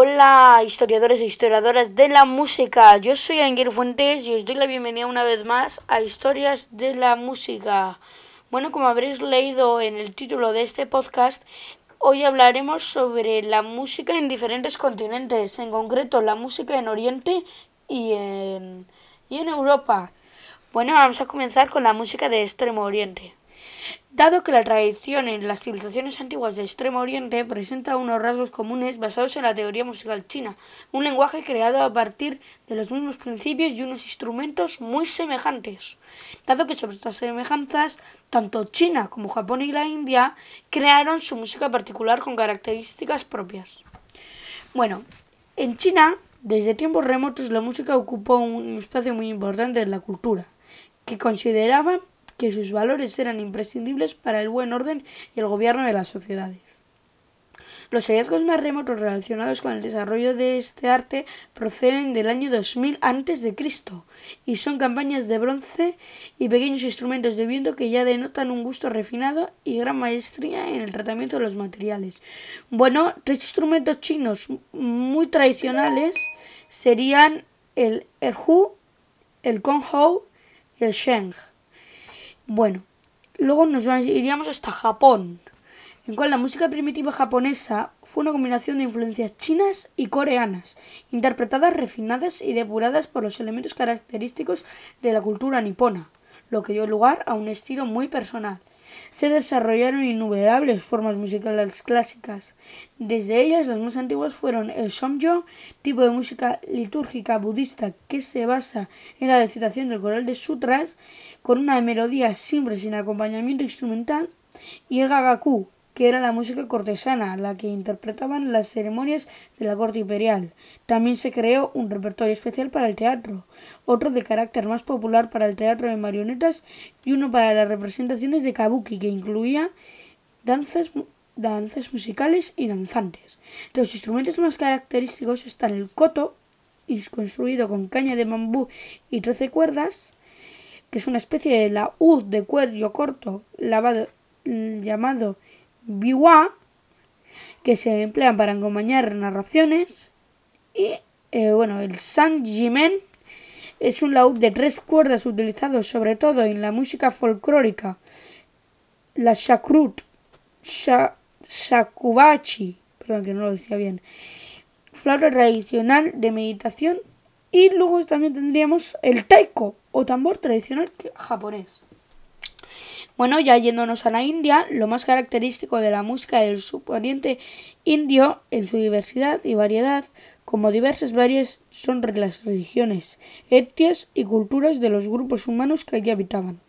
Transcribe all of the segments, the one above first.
Hola historiadores e historiadoras de la música, yo soy Ángel Fuentes y os doy la bienvenida una vez más a Historias de la Música. Bueno, como habréis leído en el título de este podcast, hoy hablaremos sobre la música en diferentes continentes, en concreto la música en Oriente y en, y en Europa. Bueno, vamos a comenzar con la música de Extremo Oriente. Dado que la tradición en las civilizaciones antiguas de Extremo Oriente presenta unos rasgos comunes basados en la teoría musical china, un lenguaje creado a partir de los mismos principios y unos instrumentos muy semejantes. Dado que sobre estas semejanzas, tanto China como Japón y la India crearon su música particular con características propias. Bueno, en China, desde tiempos remotos, la música ocupó un espacio muy importante en la cultura, que consideraban que sus valores eran imprescindibles para el buen orden y el gobierno de las sociedades. Los hallazgos más remotos relacionados con el desarrollo de este arte proceden del año 2000 a.C. y son campañas de bronce y pequeños instrumentos de viento que ya denotan un gusto refinado y gran maestría en el tratamiento de los materiales. Bueno, tres instrumentos chinos muy tradicionales serían el erhu, el konghou y el sheng. Bueno, luego nos iríamos hasta Japón, en cual la música primitiva japonesa fue una combinación de influencias chinas y coreanas, interpretadas, refinadas y depuradas por los elementos característicos de la cultura nipona, lo que dio lugar a un estilo muy personal. Se desarrollaron innumerables formas musicales clásicas. Desde ellas, las más antiguas fueron el shomyo, tipo de música litúrgica budista que se basa en la recitación del coral de sutras, con una melodía simple sin acompañamiento instrumental, y el gagaku, que era la música cortesana, la que interpretaban las ceremonias de la corte imperial. También se creó un repertorio especial para el teatro, otro de carácter más popular para el teatro de marionetas y uno para las representaciones de kabuki, que incluía danzas, danzas musicales y danzantes. Los instrumentos más característicos están el koto, construido con caña de bambú y trece cuerdas, que es una especie de laúd de cuello corto lavado, llamado biwa, que se emplean para acompañar narraciones. Y eh, bueno, el sanjimen es un laúd de tres cuerdas utilizado sobre todo en la música folclórica. La shakrut, shakubachi, perdón que no lo decía bien, flauta tradicional de meditación. Y luego también tendríamos el taiko o tambor tradicional japonés. Bueno, ya yéndonos a la India, lo más característico de la música del suboriente indio, en su diversidad y variedad, como diversas varias son las religiones, etnias y culturas de los grupos humanos que allí habitaban.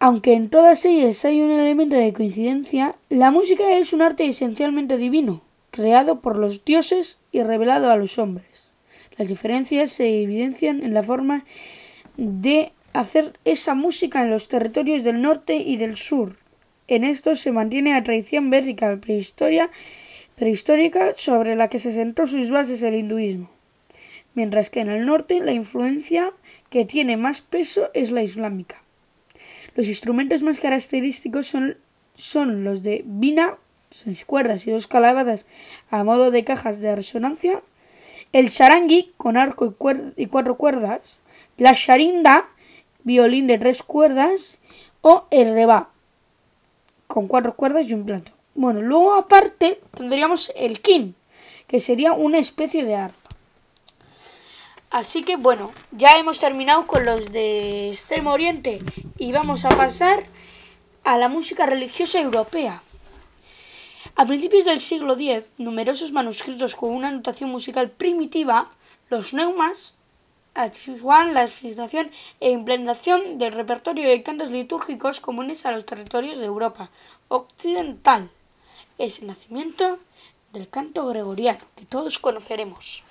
Aunque en todas ellas hay un elemento de coincidencia, la música es un arte esencialmente divino, creado por los dioses y revelado a los hombres. Las diferencias se evidencian en la forma de hacer esa música en los territorios del norte y del sur. En esto se mantiene la tradición bérrica prehistoria, prehistórica sobre la que se sentó sus bases el hinduismo, mientras que en el norte la influencia que tiene más peso es la islámica. Los instrumentos más característicos son, son los de vina, seis cuerdas y dos calabadas a modo de cajas de resonancia, el charangi con arco y, y cuatro cuerdas, la sharinda violín de tres cuerdas o el reba con cuatro cuerdas y un plato. Bueno, luego aparte tendríamos el kin, que sería una especie de arpa. Así que bueno, ya hemos terminado con los de Extremo Oriente y vamos a pasar a la música religiosa europea. A principios del siglo X, numerosos manuscritos con una notación musical primitiva, los neumas, Juan la administración e implementación del repertorio de cantos litúrgicos comunes a los territorios de Europa occidental. Es el nacimiento del canto gregoriano, que todos conoceremos.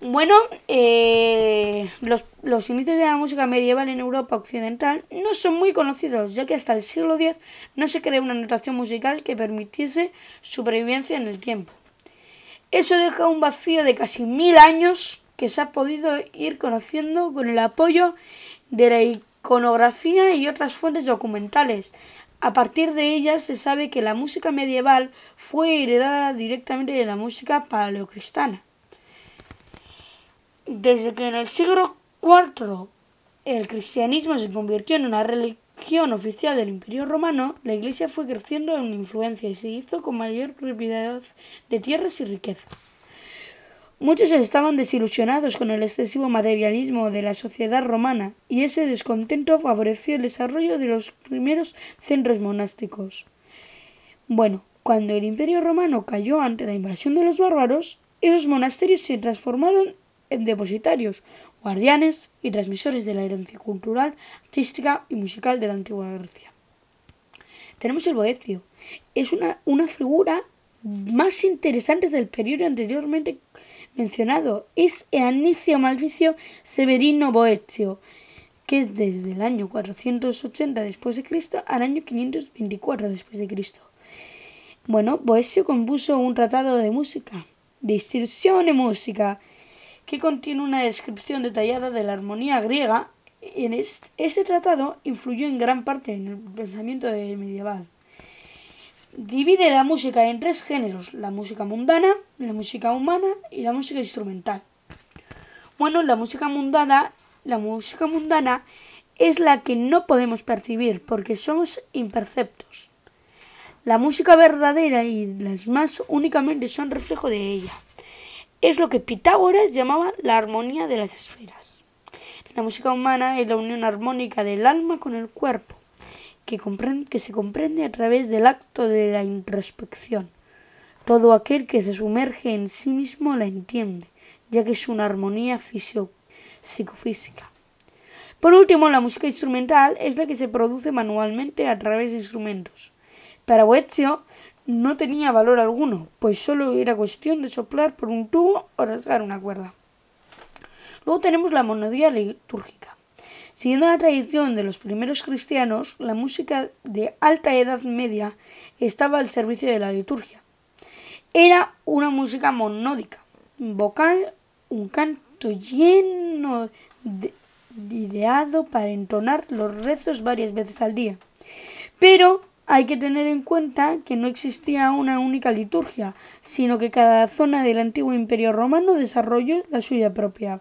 Bueno, eh, los, los, inicios de la música medieval en Europa occidental no son muy conocidos, ya que hasta el siglo X no se creó una notación musical que permitiese supervivencia en el tiempo. Eso deja un vacío de casi mil años que se ha podido ir conociendo con el apoyo de la iconografía y otras fuentes documentales, A partir de ellas se sabe que la música medieval fue heredada directamente de la música paleocristana. Desde que en el siglo IV el cristianismo se convirtió en una religión oficial del Imperio Romano, la Iglesia fue creciendo en influencia y se hizo con mayor rapidez de tierras y riquezas. Muchos estaban desilusionados con el excesivo materialismo de la sociedad romana y ese descontento favoreció el desarrollo de los primeros centros monásticos. Bueno, cuando el imperio romano cayó ante la invasión de los bárbaros, esos monasterios se transformaron en depositarios, guardianes y transmisores de la herencia cultural, artística y musical de la antigua Grecia. Tenemos el Boecio. Es una, una figura más interesante del periodo anteriormente mencionado es el Anicio Malvicio Severino Boecio, que es desde el año 480 después de Cristo al año 524 después de. Bueno, Boecio compuso un tratado de música, de instrucción y música, que contiene una descripción detallada de la armonía griega. En este, tratado influyó en gran parte en el pensamiento medieval divide la música en tres géneros, la música mundana, la música humana y la música instrumental. Bueno, la música mundana, la música mundana es la que no podemos percibir porque somos imperceptos. La música verdadera y las más únicamente son reflejo de ella. Es lo que Pitágoras llamaba la armonía de las esferas. La música humana es la unión armónica del alma con el cuerpo que, que se comprende a través del acto de la introspección. Todo aquel que se sumerge en sí mismo la entiende, ya que es una armonía psicofísica. Por último, la música instrumental es la que se produce manualmente a través de instrumentos. Para Boezio no tenía valor alguno, pues solo era cuestión de soplar por un tubo o rasgar una cuerda. Luego tenemos la monodía litúrgica. Siguiendo la tradición de los primeros cristianos, la música de alta edad media estaba al servicio de la liturgia. Era una música monódica, vocal, un canto lleno de, ideado para entonar los rezos varias veces al día. Pero hay que tener en cuenta que no existía una única liturgia, sino que cada zona del antiguo imperio romano desarrolló la suya propia.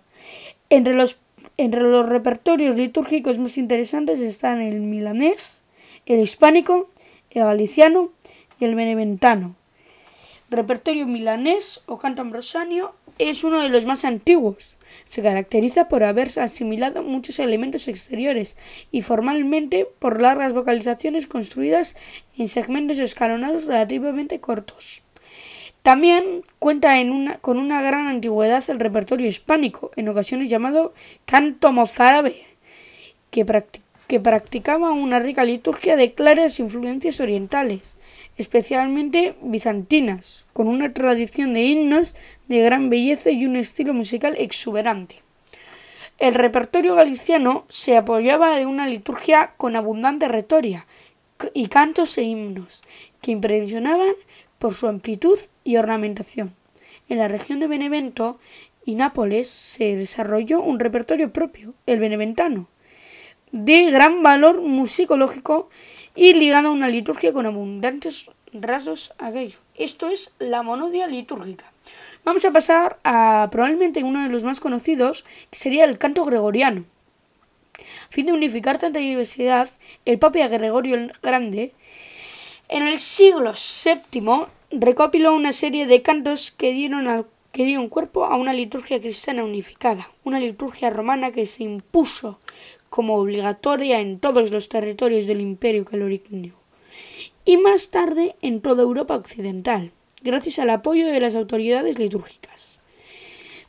Entre los entre los repertorios litúrgicos más interesantes están el milanés, el hispánico, el galiciano y el beneventano. repertorio milanés o canto es uno de los más antiguos. Se caracteriza por haber asimilado muchos elementos exteriores y formalmente por largas vocalizaciones construidas en segmentos escalonados relativamente cortos. También cuenta con una gran antigüedad el repertorio hispánico, en ocasiones llamado canto mozárabe, que, practicaba una rica liturgia de claras influencias orientales, especialmente bizantinas, con una tradición de himnos de gran belleza y un estilo musical exuberante. El repertorio galiciano se apoyaba de una liturgia con abundante retoria y cantos e himnos, que impresionaban por su amplitud y ornamentación. En la región de Benevento y Nápoles se desarrolló un repertorio propio, el beneventano, de gran valor musicológico y ligado a una liturgia con abundantes rasgos aquello. Esto es la monodia litúrgica. Vamos a pasar a probablemente uno de los más conocidos, que sería el canto gregoriano. A fin de unificar tanta diversidad, el Papa Gregorio el Grande en el siglo VII recopiló una serie de cantos que dieron, cuerpo a una liturgia cristiana unificada, una liturgia romana que se impuso como obligatoria en todos los territorios del imperio calorigno y más tarde en toda Europa occidental, gracias al apoyo de las autoridades litúrgicas.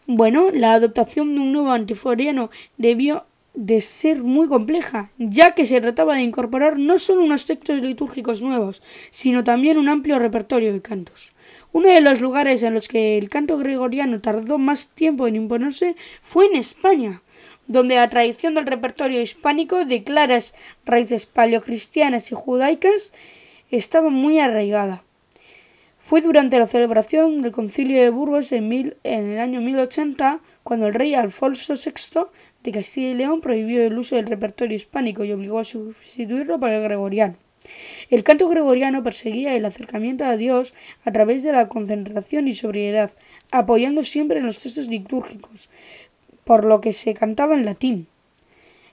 Bueno, la adoptación de un nuevo antiforiano debió de ser muy compleja, ya que se trataba de incorporar no solo unos textos litúrgicos nuevos, sino también un amplio repertorio de cantos. Uno de los lugares en los que el canto gregoriano tardó más tiempo en imponerse fue en España, donde la tradición del repertorio hispánico de claras raíces paleocristianas y judaicas estaba muy arraigada. Fue durante la celebración del concilio de Burgos en, en el año 1080 cuando el rey Alfonso VI de Castilla y León prohibió el uso del repertorio hispánico y obligó a sustituirlo por el gregoriano. El canto gregoriano perseguía el acercamiento a Dios a través de la concentración y sobriedad, apoyando siempre en los textos litúrgicos, por lo que se cantaba en latín.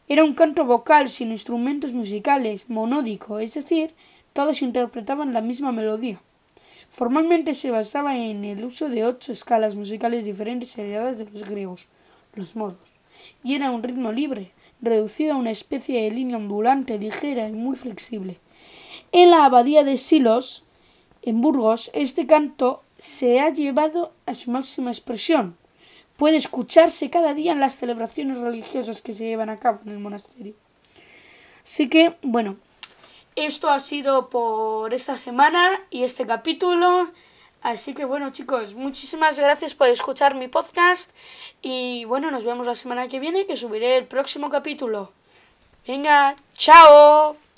Era un canto vocal sin instrumentos musicales, monódico, es decir, todos interpretaban la misma melodía. Formalmente se basaba en el uso de ocho escalas musicales diferentes heredadas de los griegos, los modos, y era un ritmo libre, reducido a una especie de línea ondulante, ligera y muy flexible. En la abadía de Silos, en Burgos, este canto se ha llevado a su máxima expresión. Puede escucharse cada día en las celebraciones religiosas que se llevan a cabo en el monasterio. Así que, bueno, esto ha sido por esta semana y este capítulo. Así que bueno chicos, muchísimas gracias por escuchar mi podcast y bueno, nos vemos la semana que viene que subiré el próximo capítulo. Venga, chao.